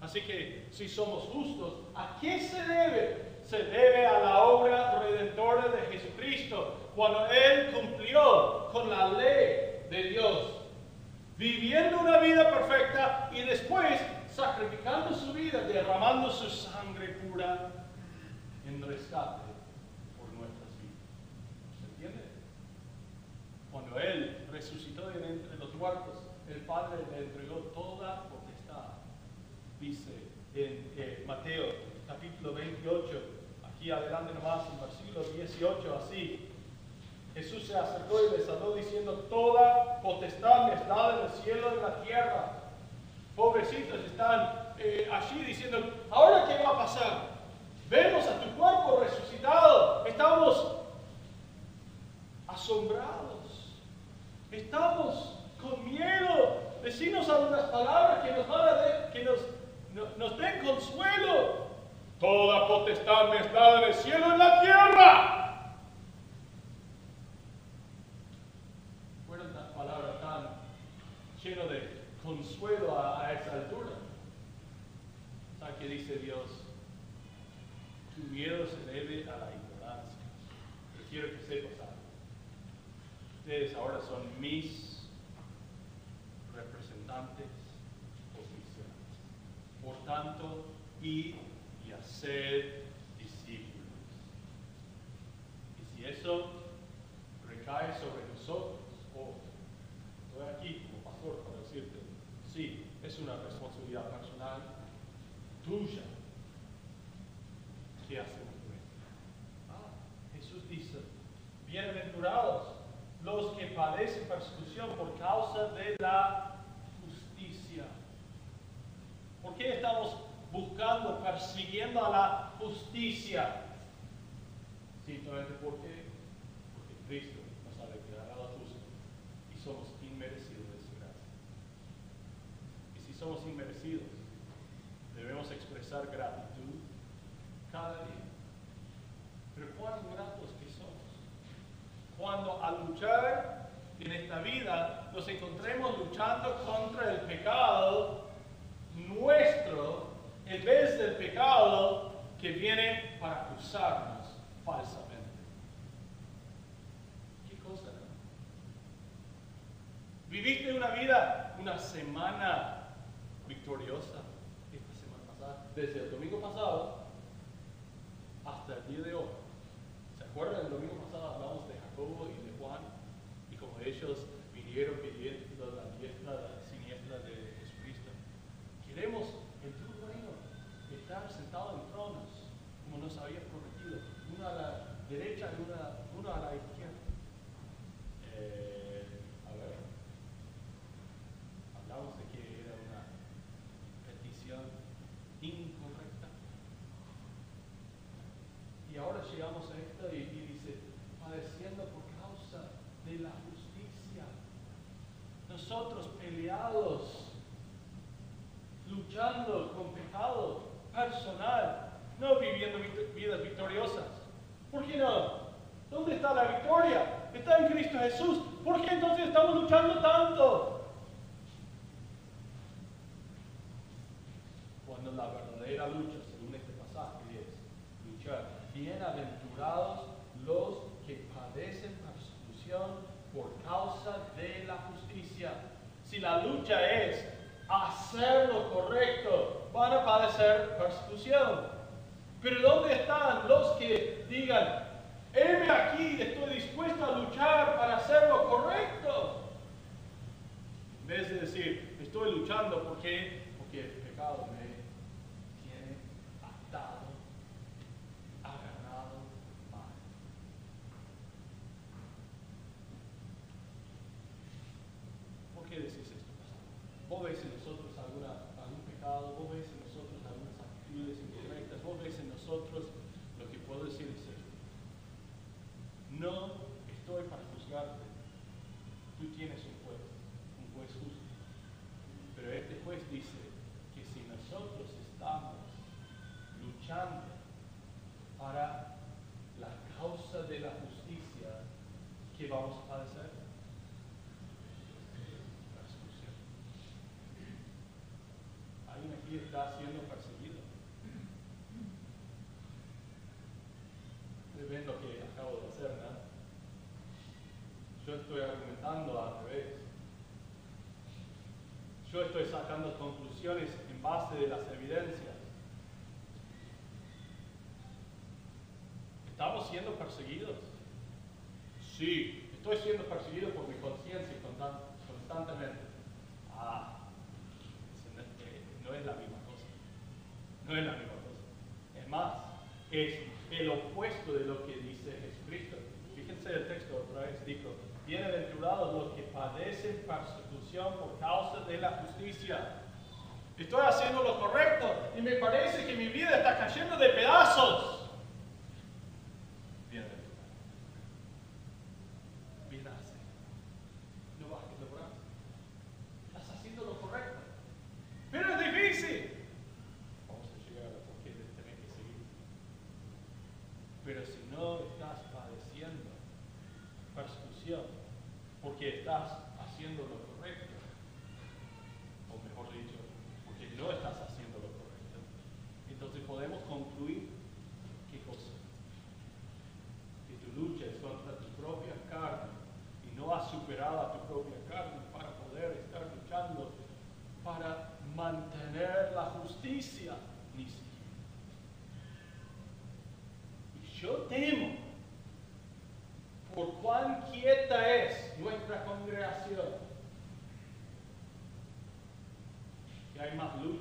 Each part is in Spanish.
Así que si somos justos, ¿a qué se debe? Se debe a la obra redentora de Jesucristo, cuando Él cumplió con la ley de Dios, viviendo una vida perfecta y después sacrificando su vida, derramando su sangre pura en rescate por nuestras vidas. ¿Se entiende? Cuando Él resucitó de entre los muertos, el Padre toda potestad. Dice en eh, Mateo capítulo 28, aquí adelante nomás, en versículo 18, así. Jesús se acercó y les habló diciendo, toda potestad me es dada en el cielo y en la tierra. Pobrecitos están eh, allí diciendo, ¿ahora qué va a pasar? Vemos a tu cuerpo resucitado. Estamos asombrados. Estamos con miedo. Decimos algunas palabras que nos, van a que nos, nos den consuelo. Toda potestad me es dada en el cielo y en la tierra. Fueron palabras tan llenas de consuelo a, a esa altura. ¿Sabes qué dice Dios? Tu miedo se debe a la ignorancia. Pero quiero que sepas algo. Ustedes ahora son mis representantes oficiales. Por tanto, id y hacer discípulos. Y si eso recae sobre nosotros, o estoy aquí como pastor para decirte, sí, es una responsabilidad personal tuya. ¿Qué hacemos con esto? Ah, Jesús dice, bienaventurados los que padecen persecución por causa de la justicia. ¿Por qué estamos buscando, persiguiendo a la justicia? Simplemente porque, porque Cristo nos ha declarado justos y somos inmerecidos de su gracia. Y si somos inmerecidos, debemos expresar gratitud cada día. Pero cuán gratos que somos cuando al luchar en esta vida nos encontremos luchando contra el pecado nuestro en vez del pecado que viene para acusarnos falsamente. ¿Qué cosa? ¿Viviste una vida, una semana victoriosa esta semana pasada? Desde el domingo pasado hasta el día de hoy. ¿Se acuerdan? El domingo pasado hablamos de Jacobo y de Juan y como ellos vinieron pidiendo la diestra siniestra de Jesucristo. Queremos el tu reino estar sentado en tronos como nos había prometido, uno a la derecha y una, uno a la izquierda. Eh, a ver, hablamos de que era una petición incorrecta. Y ahora llegamos a esto y, y dice, padeciendo por causa de la justicia. Nosotros peleados, luchando con pecado personal, no viviendo vidas victoriosas. ¿Por qué no? ¿Dónde está la victoria? Está en Cristo Jesús. ¿Por qué entonces estamos luchando tanto? Cuando la verdadera lucha, según este pasaje, es luchar. Bienaventurados los que padecen persecución por causa de la justicia. La lucha es hacer lo correcto, van a padecer persecución. Pero ¿dónde están los que digan, heme aquí, estoy dispuesto a luchar para hacer lo correcto? En vez de decir, estoy luchando porque, porque el pecado me tiene atado, agarrado mal. ¿Por qué decís esto, pastor? Vos ves en nosotros alguna, algún pecado, vos ves en nosotros algunas actitudes incorrectas, vos ves en nosotros lo que puedo decir es esto. No estoy para juzgarte. Tú tienes un juez, un juez justo. Pero este juez dice que si nosotros estamos luchando para la causa de la justicia, ¿qué vamos a padecer? Persecución. Hay una aquí está siendo perseguido. Ustedes ven lo que acabo de hacer, ¿no? Yo estoy argumentando al revés. Yo estoy sacando conclusiones en base de las evidencias. ¿Estamos siendo perseguidos? Sí, estoy siendo perseguido por mi conciencia constantemente. Ah, no es la misma cosa. No es la misma cosa. Es más, es el opuesto de lo que dice Jesucristo. Fíjense el texto otra vez, dijo, bienaventurados los que padecen persecución por causa de la justicia. Estoy haciendo lo correcto y me parece que mi vida está cayendo de pedazos. Yo temo por cuán quieta es nuestra congregación. Que hay más luz.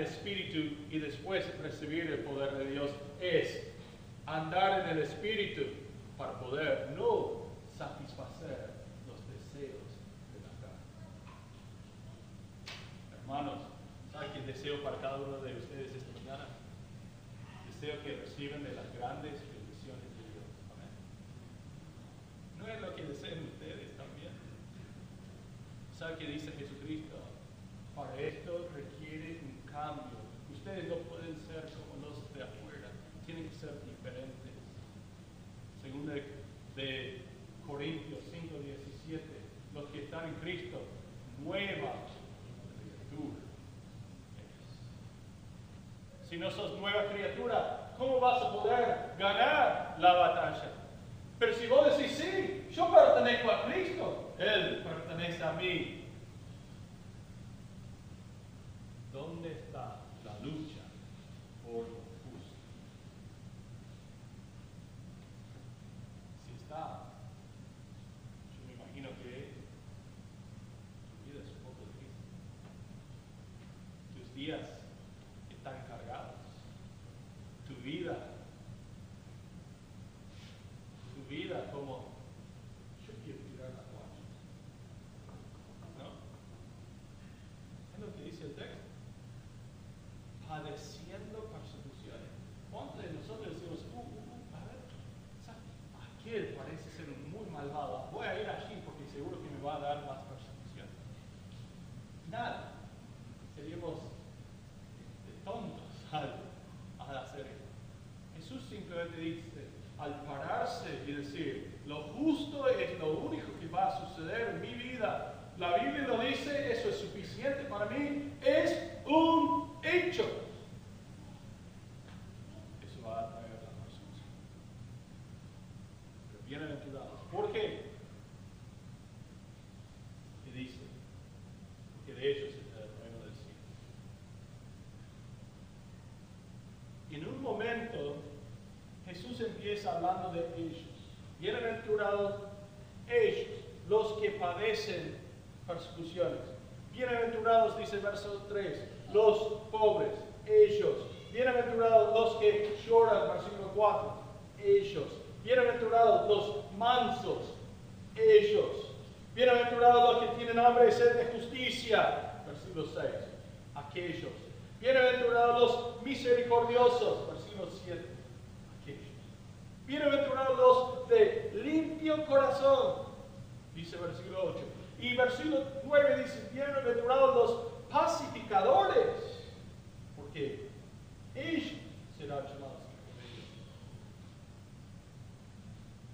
Espíritu y después recibir el poder de Dios es andar en el Espíritu para poder no satisfacer los deseos de la carne. Hermanos, ¿saben qué deseo para cada uno de ustedes esta mañana? Deseo que reciban de las grandes bendiciones de Dios. Amén. No es lo que desean ustedes también. ¿Saben qué dice Jesucristo? Para esto requiere un cambio. Ustedes no pueden ser como los de afuera, tienen que ser diferentes. Según de, de Corintios 5, 17, los que están en Cristo, nueva criatura. Si no sos nueva criatura, ¿cómo vas a poder ganar la batalla? Pero si vos decís, sí, yo pertenezco a Cristo, Él pertenece a mí, ¿Dónde está la lucha por lo justo? Si está, yo me imagino que tu vida es un poco difícil. Tus días están cargados. Tu vida, tu vida como hablando de ellos. Bienaventurados ellos, los que padecen persecuciones. Bienaventurados, dice verso 3, los pobres, ellos. Bienaventurados los que lloran, versículo 4, ellos. Bienaventurados los mansos, ellos. Bienaventurados los que tienen hambre y sed de justicia, versículo 6, aquellos. Bienaventurados los misericordiosos, versículo 7. Bienaventurados los de limpio corazón. Dice versículo 8. Y versículo 9 dice, bienaventurados los pacificadores. Porque ellos serán llamados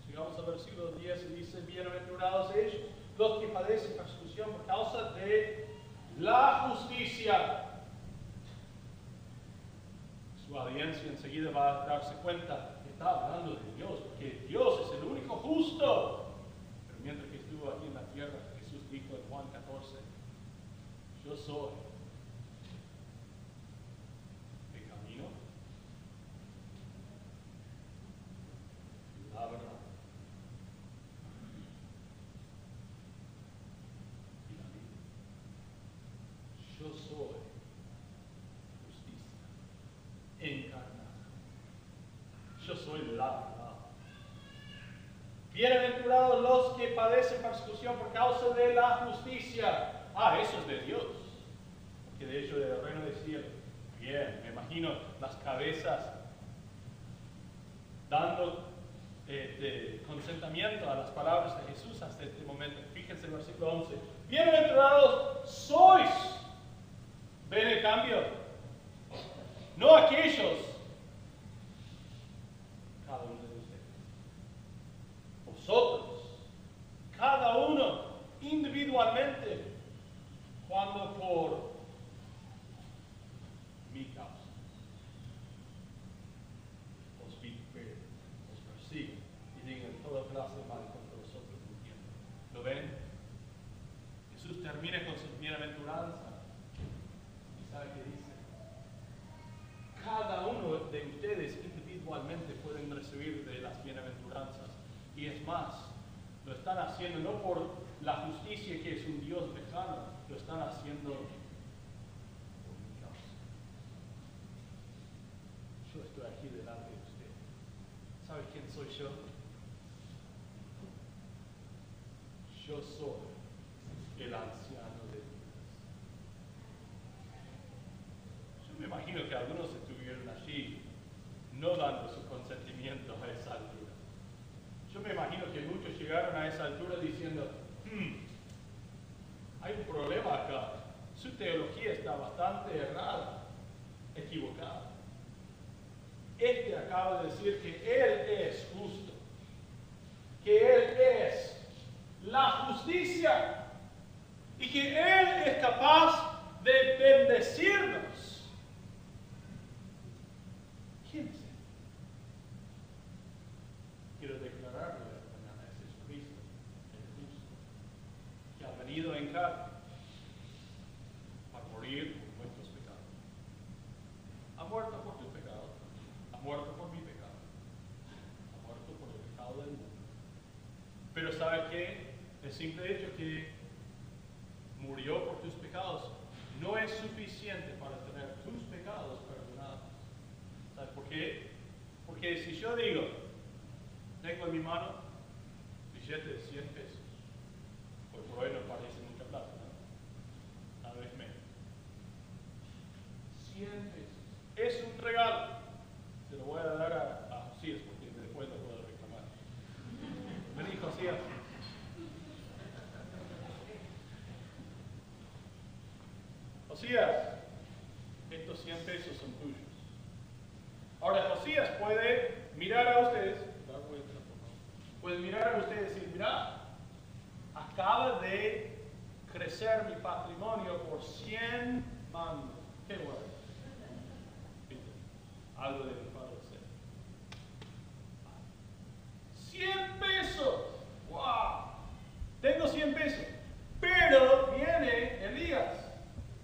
Sigamos al versículo 10 y dice, bienaventurados ellos, los que padecen persecución por causa de la justicia. Su audiencia enseguida va a darse cuenta está hablando de Dios, porque Dios es el único justo. Pero mientras que estuvo aquí en la tierra, Jesús dijo en Juan 14, yo soy el camino, la verdad y la vida. Yo soy justicia encarnada. Bienaventurados los que padecen persecución por causa de la justicia. Ah, eso es de Dios. Porque de hecho del reino del cielo. Bien, me imagino las cabezas dando eh, de consentimiento a las palabras de Jesús hasta este momento. Fíjense el versículo 11. Bienaventurados sois. ¿Ven el cambio? No aquellos. Cada uno de ustedes. Vosotros. Cada uno individualmente. Cuando por mi causa os vituperen, os persiguen y digan toda clase de mal contra vosotros mintiendo. ¿Lo ven? Jesús termina con su bienaventuranza. ¿Y sabe qué dice? Cada uno de ustedes individualmente pueden recibir de las bienaventuranzas. Y es más, lo están haciendo no por la justicia que es un Dios lejano, lo están haciendo por causa. Yo estoy aquí delante de usted. ¿Sabe quién soy yo? Yo soy el anciano de Dios. Yo me imagino que algunos estuvieron allí no dando su consentimiento a esa altura. Yo me imagino que muchos llegaron a esa altura diciendo, "Hmm, hay un problema acá. Su teología está bastante errada, equivocada. Este acaba de decir que Él es justo, que Él es la justicia y que Él es capaz de bendecirnos. ¿Quién es? Quiero declararle esta mañana es Jesucristo, el justo, que ha venido en carne para morir por nuestros pecados. Ha muerto por tu pecado, ha muerto por mi pecado, ha muerto por el pecado del mundo. Pero ¿sabe qué? El simple hecho que murió por tus pecados no es suficiente para tener tus pecados perdonados. ¿Sabes por qué? Porque yo digo, tengo en mi mano billete de 100 pesos, pues por hoy no parece mucha plata, ¿no? Cada vez menos. 100 pesos. Es un regalo. Se lo voy a dar a, a Josías porque después lo puedo reclamar. Vení, Josías. Josías, estos 100 pesos son tuyos. Ahora, Josías puede mirar a ustedes, puede mirar a ustedes y decir, mira, acaba de crecer mi patrimonio por 100 mangos. Qué bueno. Algo de mi padre ser. 100 pesos. ¡Wow! Tengo 100 pesos. Pero viene Elías.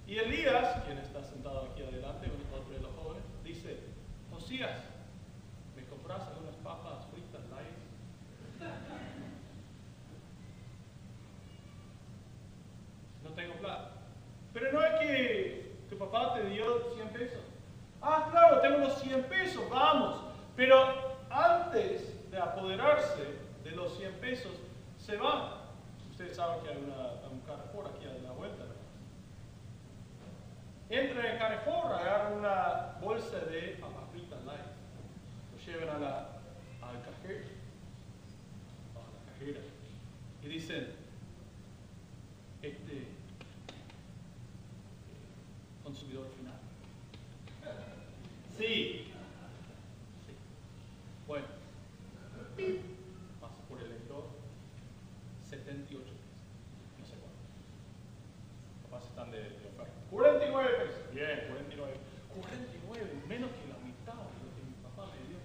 Y Elías, quien está sentado aquí adelante, uno de los jóvenes, dice, Josías, ¿me compras algunas papas fritas light? No tengo plata. Pero no es que tu papá te dio 100 pesos. Ah, claro, tengo los 100 pesos, vamos. Pero antes apoderarse de los 100 pesos, se va. Ustedes saben que hay una, un Carrefour aquí a la vuelta. Entra en Carrefour, agarra una bolsa de papas light, lo llevan al cajero, a la cajera, y dicen, este consumidor final. Sí. Bueno, pasa por el lector, 78 pesos, no sé cuánto. Capaz están de, de oferta. 49 pesos. Bien, 49. 49, menos que la mitad de lo que mi papá me dio.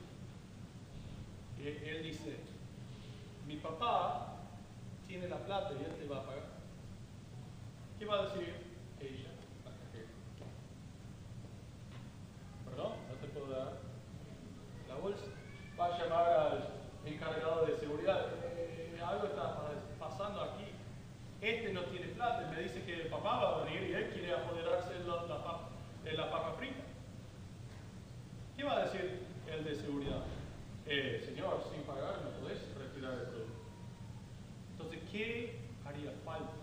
Y él dice, mi papá tiene la plata y él te va a pagar. ¿Qué va a decir ella? la cajera? Perdón, no te puedo dar la bolsa. Va a llamar al encargado de seguridad. Eh, algo está pasando aquí. Este no tiene plata. y Me dice que el papá va a venir y él quiere apoderarse de la, la papa, de la papa frita. ¿Qué va a decir el de seguridad? Eh, señor, sin pagar no podés retirar el producto. Entonces, ¿qué haría falta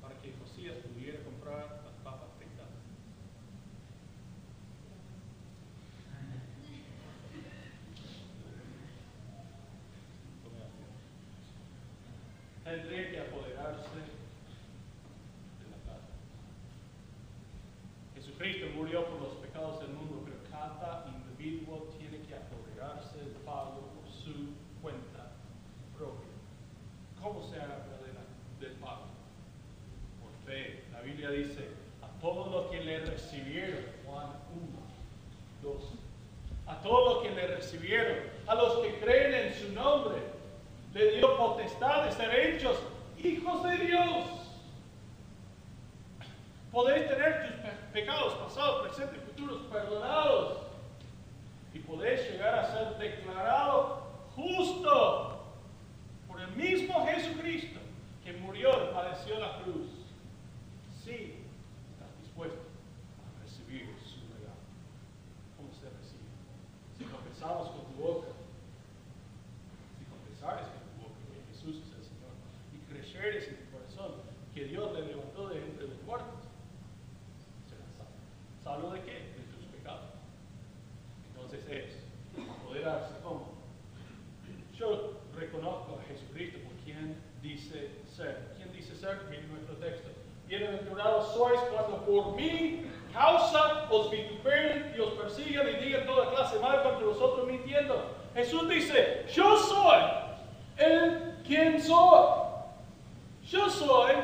para que Josías pudiera comprar las papas fritas? Tendría que apoderarse de la plata. Jesucristo murió por los pecados del mundo, pero cada individuo tiene que apoderarse del pago por su cuenta propia. ¿Cómo se haga del pago? Por fe. La Biblia dice, a todos los que le recibieron, Juan 1, 2, a todos los que le recibieron, a los que creen en su nombre, le dio potestad de ser hechos hijos de Dios. Podéis tener tus pe pecados pasados, presentes y futuros perdonados. Y podéis llegar a ser declarado justo por el mismo Jesucristo que murió y padeció la cruz. Sí, estás dispuesto a recibir su regalo. ¿Cómo se recibe? Si confesamos con tu boca, si confesares con tu boca que Jesús es el Señor y creyeres en tu corazón que Dios le levantó de entre los muertos, serás salvo. ¿Salvo de qué? De tus pecados. Entonces es apoderarse. ¿Cómo? Yo reconozco a Jesucristo por quien dice ser. ¿Quién dice ser? Miren nuestro texto. Bienaventurados sois cuando por mi causa os vituperen y os persigan y digan toda clase mal contra vosotros mintiendo. Jesús dice, yo soy el quien soy. Yo soy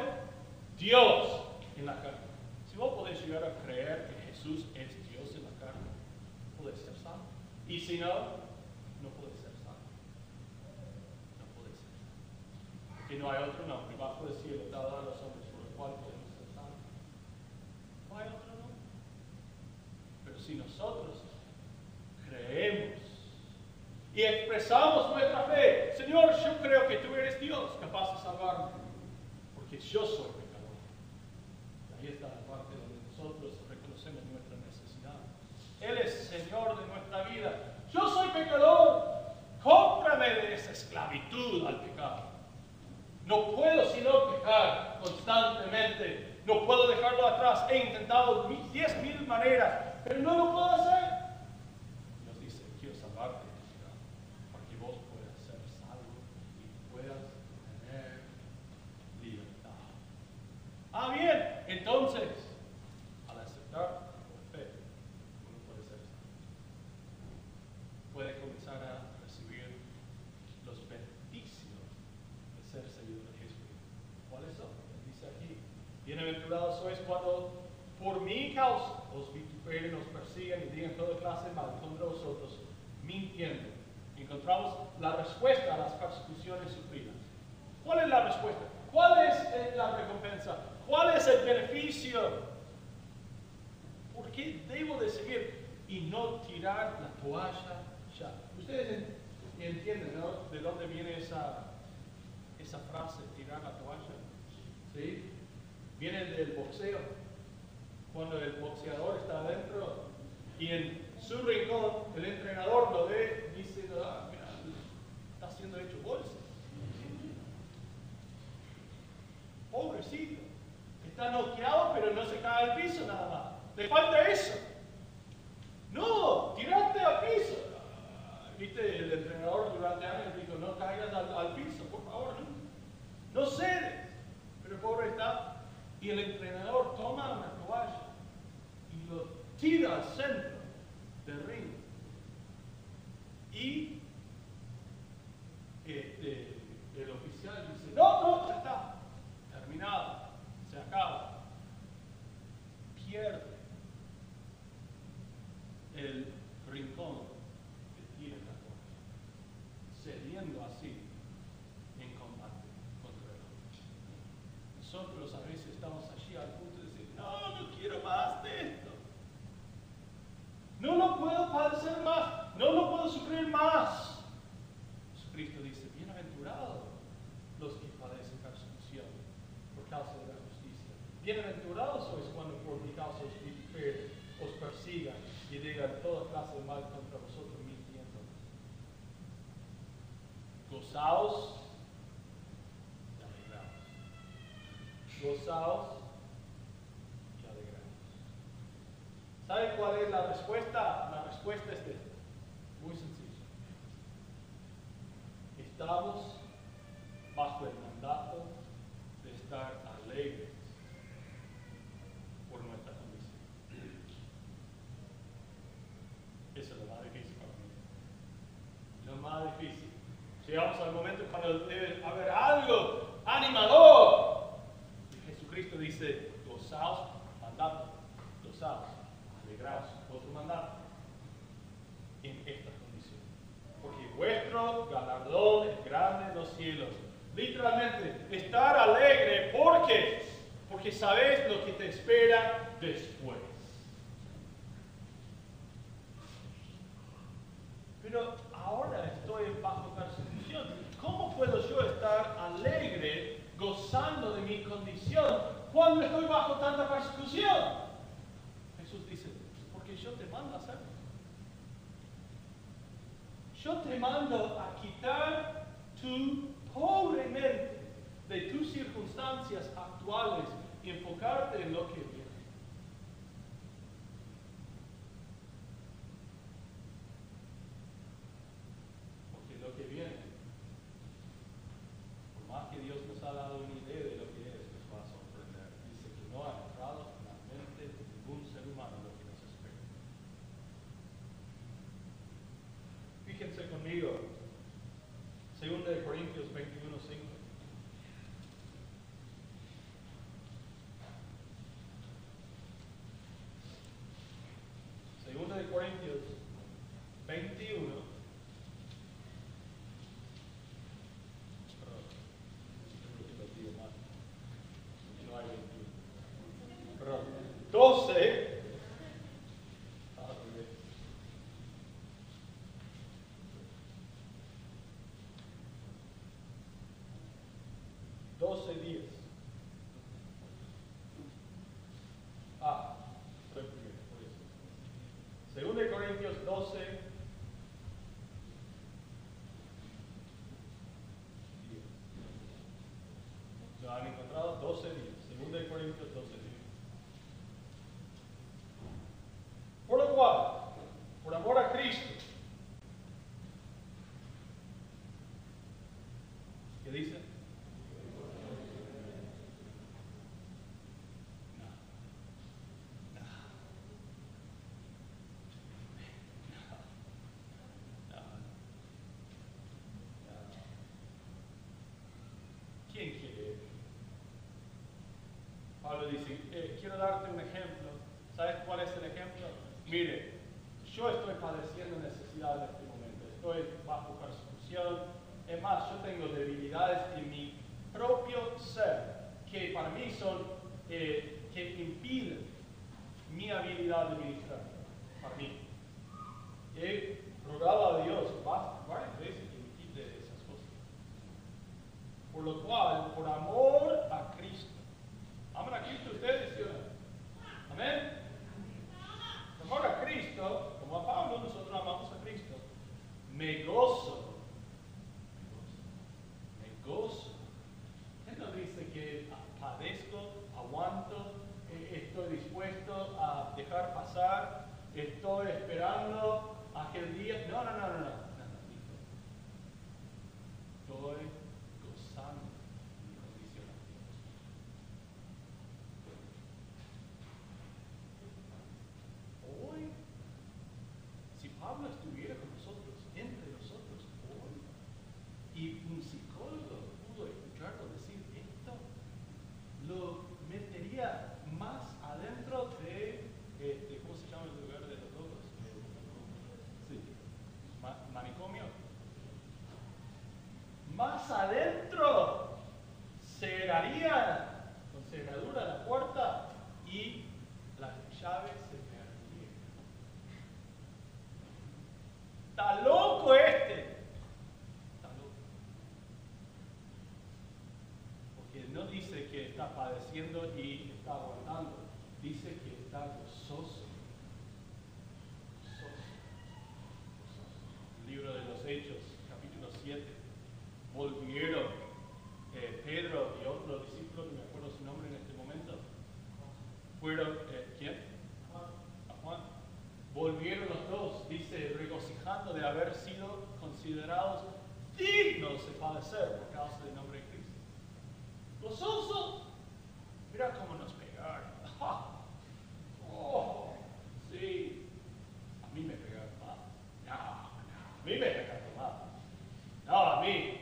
Dios en la carne. Si vos podés llegar a creer que Jesús es Dios en la carne, podés ser salvo. Y si no, no podés ser salvo. No podés ser salvo. Porque no hay otro nombre bajo el cielo dado a los hombres por el cual podemos ser salvos. No hay otro nombre. Pero si nosotros creemos y expresamos nuestra fe, Señor, yo creo que tú eres Dios capaz de salvarme, porque yo soy pecador. Ahí está la parte donde nosotros reconocemos nuestra necesidad. Él es Señor de nuestra Yo soy pecador. Cómprame de esa esclavitud al pecado. No puedo sino pecar constantemente. No puedo dejarlo atrás. He intentado diez mil maneras, pero no lo puedo hacer. esa, esa frase, tirar la toalla. ¿Sí? Viene del boxeo. Cuando el boxeador está adentro y en su rincón el entrenador lo ve dice, ah, mira, está siendo hecho bolsa. Pobrecito. Está noqueado pero no se cae al piso nada más. Le falta eso. No, tirarte al piso. ¿Viste? Entrenador durante años dijo, no caigas al, piso, por favor. No, no cedes. Pero pobre está. Y el entrenador toma una toalla y lo tira al centro del ring. Y este, el oficial dice, no, no, ya está, terminado, se acaba. Pierde el rincón que tiene la cosa, cediendo así en combate contra el hombre. Nosotros a veces estamos allí al punto de decir, no, no quiero más de esto. No lo puedo padecer más, no lo puedo sufrir más. Jesucristo dice, bienaventurados los que padecen persecución por causa de la justicia. Bienaventurados sois cuando por mi causa os, vituperan, os persigan y digan toda clase de mal contra vosotros mintiendo. Gozaos y alegraos. Gozaos y alegraos. ¿Sabe cuál es la respuesta? La respuesta es esta. Muy sencilla. Estamos bajo el mandato de estar alegres por nuestra condición. Eso es lo más difícil para mí. Lo más difícil. Llegamos al momento cuando debe haber algo animador. Y Jesucristo dice, gozaos, mandato, gozaos, alegraos, otro mandato, en esta condición. Porque vuestro galardón es grande en los cielos. Literalmente, estar alegre porque, porque sabes lo que te espera después. 12 días. Ah, estoy primero, por eso. 2 Corintios 12, 10. ¿Lo han encontrado? 12 días. 2 Corintios 12 días. Eh, quiero darte un ejemplo. ¿Sabes cuál es el ejemplo? Mire, yo estoy padeciendo necesidad en este momento. Estoy bajo persecución. Es más, yo tengo debilidades en mi propio ser que para mí son, eh, que impiden mi habilidad de ministrar. Para mí. He rogado a Dios va- varias veces que me quite esas cosas. Por lo cual, por amor a Cristo. ¿Aman a Cristo ustedes, sí o no? Amén. Por amor a Cristo, como a Pablo, nosotros amamos a Cristo. Me gozo. Me gozo. Me gozo. Él no dice que padezco, aguanto manicomio. Más adentro cerraría con cerradura la puerta y las llaves se perderían. Está loco este. Está loco. Porque no dice que está padeciendo y está aguantando. Dice que está gozoso. Gozoso. Gozoso. Libro de los Hechos, capítulo 7. Volvieron eh, Pedro y otro discípulo, que me acuerdo su nombre en este momento. Fueron, eh, ¿quién? A Juan. Volvieron los dos, dice, regocijando de haber sido considerados dignos de padecer por causa del nombre de Cristo. Gozoso. Mira cómo nos pegaron. Oh, sí. A mí me pegaron mal. No, no. A mí me pegaron mal. No, a mí.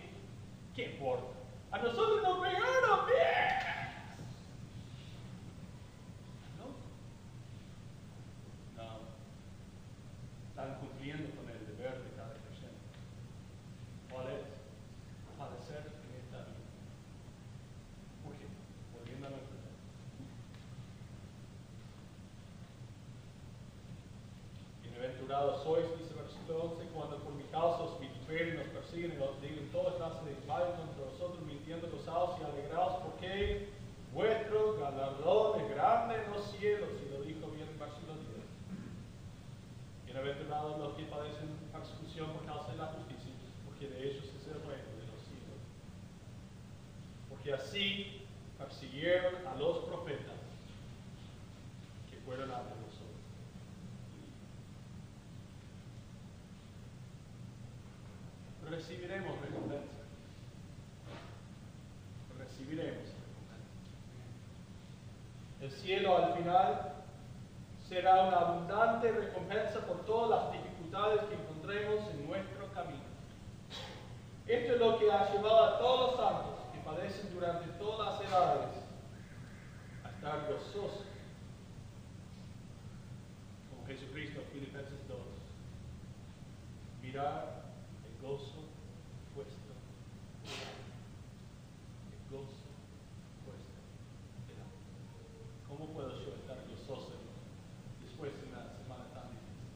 ¿Qué importa? A nosotros nos pegaron bien. ¿No? No. Están cumpliendo con el deber de cada creyente. ¿Cuál es? Padecer en esta vida. ¿Por qué? Volviendo a nuestro tema. Bienaventurados sois, dice el versículo 11, cuando por mi causa os vituperen, nos persiguen y os digan toda clase de mal contra vosotros, mintiendo, gozados y alegrados, porque vuestro galardón es grande en los cielos, y lo dijo bien el versículo 10. Bienaventurados los que padecen persecución por causa de la justicia, porque de ellos es el reino de los cielos. Porque así persiguieron a los profetas que fueron antes de nosotros. Recibiremos recompensa. Recibiremos recompensa. El cielo al final será una abundante recompensa por todas las dificultades que encontremos en nuestro camino. Esto es lo que ha llevado a todos los santos que padecen durante todas las edades a estar gozosos. Como Jesucristo, Filipenses 2. Mirar el gozo puesto delante. El gozo puesto delante. ¿Cómo puedo yo estar gozoso después de una semana tan difícil?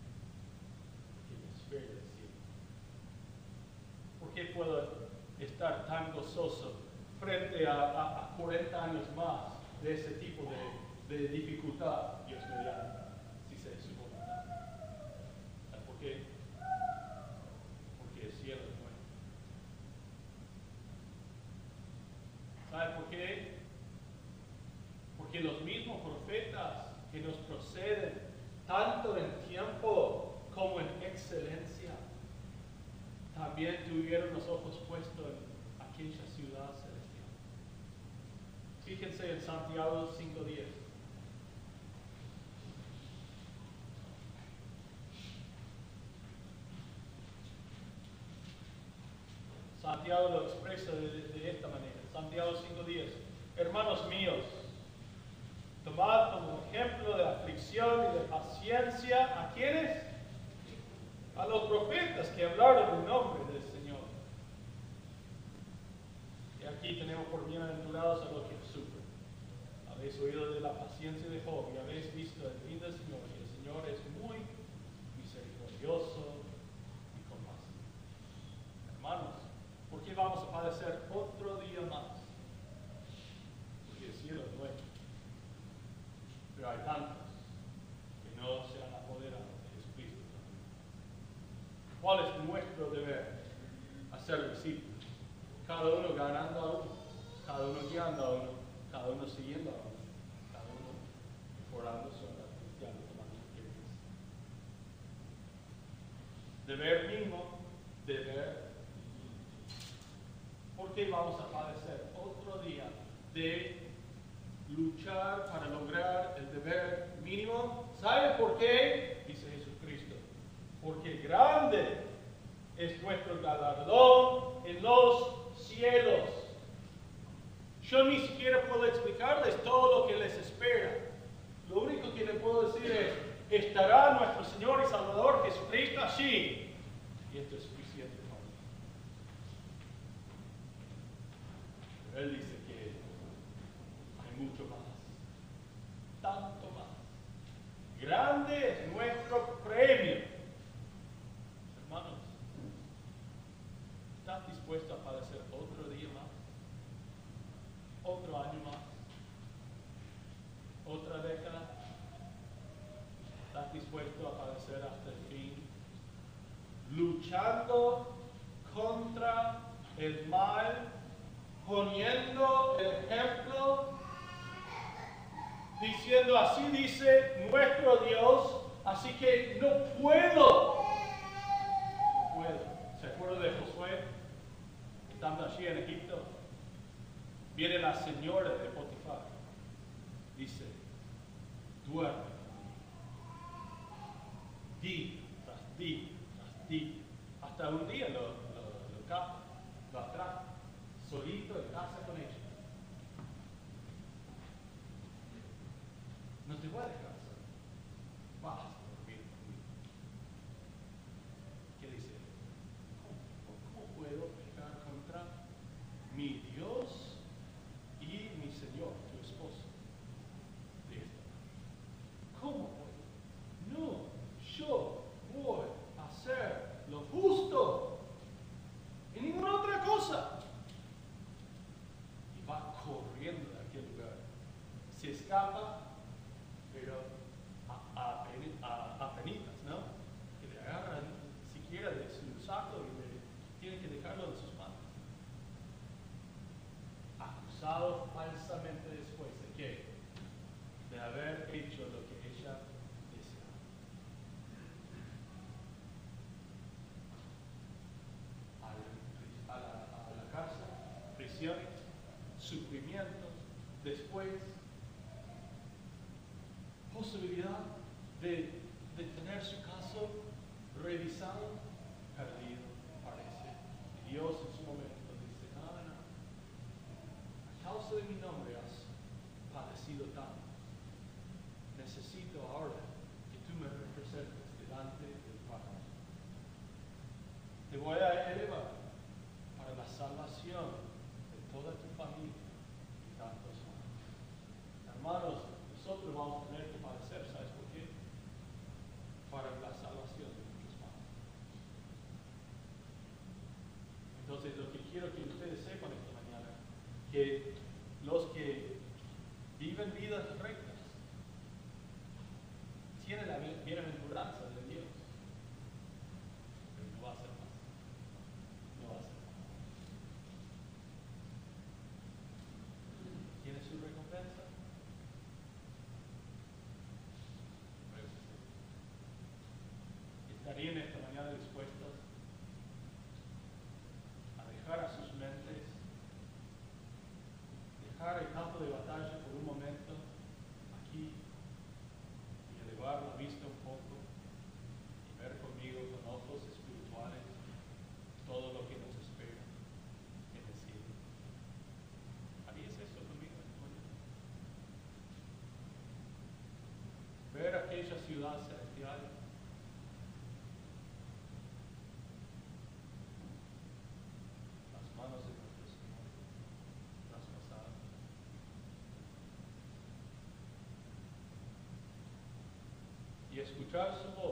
Que me espera el cielo. ¿Por qué puedo estar tan gozoso frente a, a- a 40 años más de ese tipo de, de dificultad? Dios mediante, si se es su voluntad. Porque el cielo es bueno. ¿Sabe por qué? Porque los mismos profetas que nos proceden, tanto en tiempo como en excelencia, también los ojos puestos en aquella ciudad celestial. Fíjense en Santiago 5.10. Santiago lo expresa de, de esta manera. Santiago 5.10. Hermanos míos, tomad como ejemplo de aflicción y de paciencia a quienes? A los profetas que hablaron en nombre del Señor. Y aquí tenemos por bienaventurados a que sufren. Habéis oído de la paciencia de Job y habéis visto el fin del Señor. Y el Señor es muy misericordioso y compasivo. Hermanos, ¿por qué vamos a padecer otro día más? Porque el cielo es nuestro. Pero hay tantos que no se han apoderado de Jesucristo. ¿Cuál es nuestro deber? Hacer discípulos. Cada uno ganando a uno, cada uno guiando cada uno siguiendo a uno, cada uno mejorando su vida cristiana, tomando experiencia. Deber mismo, deber ¿Por qué vamos a padecer otro día de luchar para lograr el deber mínimo? ¿Sabe por qué? Dice Jesucristo. Porque grande es nuestro galardón en los cielos. Yo ni siquiera puedo explicarles todo lo que les espera. Lo único que les puedo decir es, ¿estará nuestro Señor y Salvador Jesucristo allí? Y esto es suficiente. suficiente para mí. Pero Él dice que hay mucho más, tanto más. Grande es nuestro premio. Hermanos, ¿estás dispuesto a padecer otro día más? ¿Otro año más? ¿Otra década? ¿Estás dispuesto a padecer hasta el fin? Luchando contra el mal, poniendo el ejemplo, diciendo así dice nuestro Dios, así que no puedo, puedo. ¿Se acuerda de Josué? Estando allí en Egipto, viene la señora de Potifar, dice, duerme di tras di tras di, hasta un día lo, lo, lo capa, lo atrapa, solito en casa con ella. Conmigo. ¿Qué dice? ¿Cómo, puedo pecar contra mi Dios y mi Señor, tu esposo? De esta. ¿Cómo puedo? No, yo voy a hacer lo justo y ninguna otra cosa. Y va corriendo de aquel lugar. Se escapa, pero a, a, peni- a- a penitas, ¿no? Que le agarran siquiera de su saco y le tienen que dejarlo en sus manos. Acusado falsamente después de qué? De haber hecho lo que ella deseaba. Al- a la, a la cárcel, sufrimientos, después posibilidad de, de tener su caso revisado, perdido, parece. Y Dios en su momento dice, no, no, no, a causa de mi nombre has padecido tanto. Necesito ahora que tú me representes delante del Padre. Te voy a elevar para la salvación de toda tu familia y tantos más. Hermanos, nosotros vamos a tener que padecer, ¿sabes por qué? Para la salvación de muchos más. Entonces, lo que quiero que ustedes sepan esta mañana, que los que escuchar su voz